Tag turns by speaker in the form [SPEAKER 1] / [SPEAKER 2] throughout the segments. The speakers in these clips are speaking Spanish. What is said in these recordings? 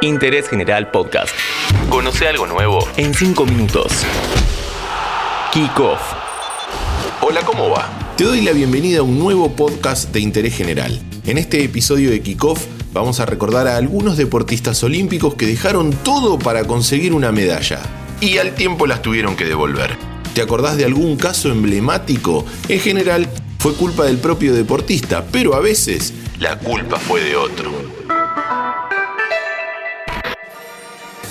[SPEAKER 1] Interés General Podcast. Conoce algo nuevo en 5 minutos. Kick Off.
[SPEAKER 2] Hola, ¿cómo va? Te doy la bienvenida a un nuevo podcast de interés general. En este episodio de Kickoff vamos a recordar a algunos deportistas olímpicos que dejaron todo para conseguir una medalla y al tiempo las tuvieron que devolver. ¿Te acordás de algún caso emblemático? En general fue culpa del propio deportista, pero a veces la culpa fue de otro.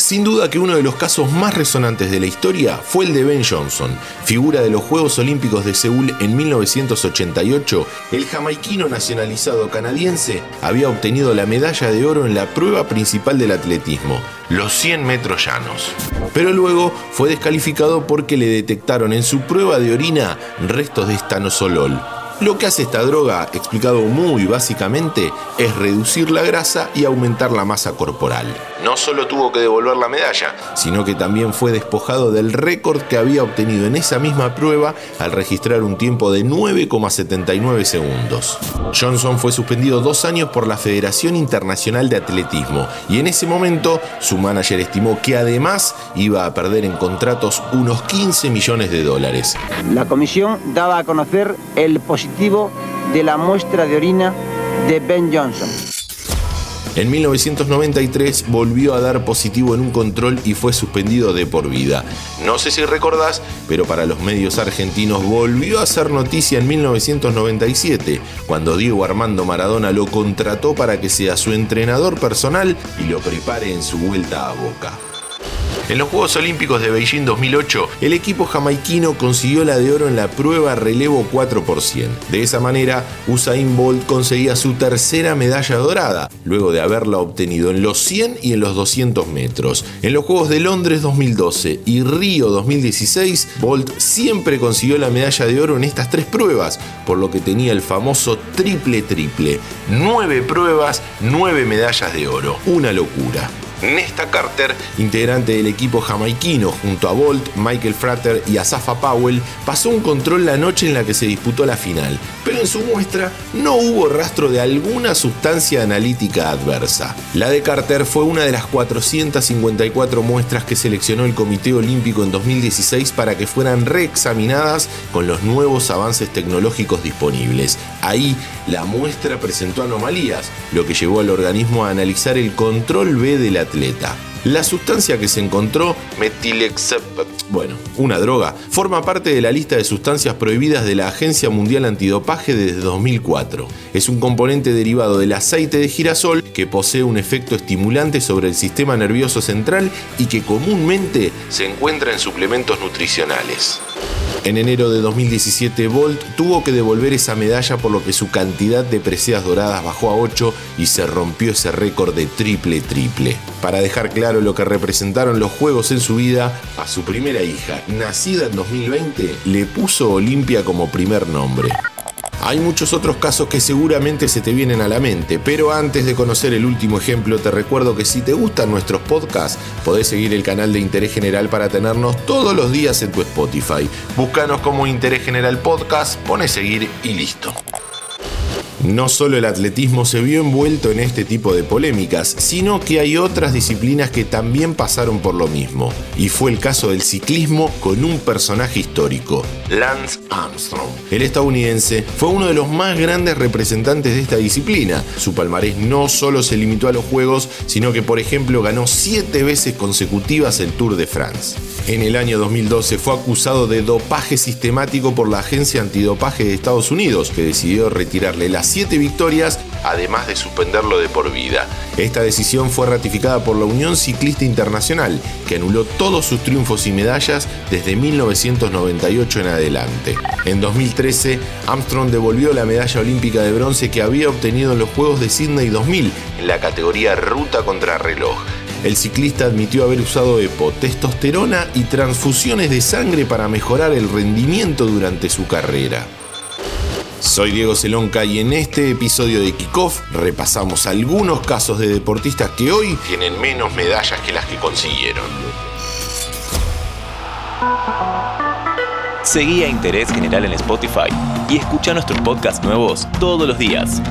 [SPEAKER 2] Sin duda que uno de los casos más resonantes de la historia fue el de Ben Johnson, figura de los Juegos Olímpicos de Seúl en 1988. El jamaiquino nacionalizado canadiense había obtenido la medalla de oro en la prueba principal del atletismo, los 100 metros llanos. Pero luego fue descalificado porque le detectaron en su prueba de orina restos de estanosolol lo que hace esta droga, explicado muy básicamente, es reducir la grasa y aumentar la masa corporal. No solo tuvo que devolver la medalla, sino que también fue despojado del récord que había obtenido en esa misma prueba al registrar un tiempo de 9,79 segundos. Johnson fue suspendido dos años por la Federación Internacional de Atletismo y en ese momento su manager estimó que además iba a perder en contratos unos 15 millones de dólares.
[SPEAKER 3] La comisión daba a conocer el positivo de la muestra de orina de Ben Johnson.
[SPEAKER 2] En 1993 volvió a dar positivo en un control y fue suspendido de por vida. No sé si recordás, pero para los medios argentinos volvió a ser noticia en 1997, cuando Diego Armando Maradona lo contrató para que sea su entrenador personal y lo prepare en su vuelta a Boca. En los Juegos Olímpicos de Beijing 2008, el equipo jamaiquino consiguió la de oro en la prueba relevo 4%. De esa manera, Usain Bolt conseguía su tercera medalla dorada, luego de haberla obtenido en los 100 y en los 200 metros. En los Juegos de Londres 2012 y Río 2016, Bolt siempre consiguió la medalla de oro en estas tres pruebas, por lo que tenía el famoso triple triple. Nueve pruebas, nueve medallas de oro. Una locura. Nesta Carter, integrante del equipo jamaiquino, junto a Bolt, Michael Frater y Asafa Powell, pasó un control la noche en la que se disputó la final, pero en su muestra no hubo rastro de alguna sustancia analítica adversa. La de Carter fue una de las 454 muestras que seleccionó el Comité Olímpico en 2016 para que fueran reexaminadas con los nuevos avances tecnológicos disponibles. Ahí, la muestra presentó anomalías, lo que llevó al organismo a analizar el control B de la atleta. La sustancia que se encontró, metilexep, bueno, una droga, forma parte de la lista de sustancias prohibidas de la Agencia Mundial Antidopaje desde 2004. Es un componente derivado del aceite de girasol que posee un efecto estimulante sobre el sistema nervioso central y que comúnmente se encuentra en suplementos nutricionales. En enero de 2017, Bolt tuvo que devolver esa medalla por lo que su cantidad de preseas doradas bajó a 8 y se rompió ese récord de triple triple. Para dejar claro lo que representaron los Juegos en su vida, a su primera hija, nacida en 2020, le puso Olimpia como primer nombre. Hay muchos otros casos que seguramente se te vienen a la mente, pero antes de conocer el último ejemplo, te recuerdo que si te gustan nuestros podcasts, podés seguir el canal de Interés General para tenernos todos los días en tu Spotify. Búscanos como Interés General Podcast, pone seguir y listo. No solo el atletismo se vio envuelto en este tipo de polémicas, sino que hay otras disciplinas que también pasaron por lo mismo. Y fue el caso del ciclismo con un personaje histórico, Lance Armstrong. El estadounidense fue uno de los más grandes representantes de esta disciplina. Su palmarés no solo se limitó a los Juegos, sino que por ejemplo ganó siete veces consecutivas el Tour de France. En el año 2012 fue acusado de dopaje sistemático por la Agencia Antidopaje de Estados Unidos, que decidió retirarle las siete victorias, además de suspenderlo de por vida. Esta decisión fue ratificada por la Unión Ciclista Internacional, que anuló todos sus triunfos y medallas desde 1998 en adelante. En 2013, Armstrong devolvió la medalla olímpica de bronce que había obtenido en los Juegos de Sydney 2000 en la categoría ruta contra reloj. El ciclista admitió haber usado EPO, testosterona y transfusiones de sangre para mejorar el rendimiento durante su carrera. Soy Diego Celonca y en este episodio de Kickoff repasamos algunos casos de deportistas que hoy tienen menos medallas que las que consiguieron.
[SPEAKER 1] Seguí a Interés General en Spotify y escucha nuestros podcasts nuevos todos los días.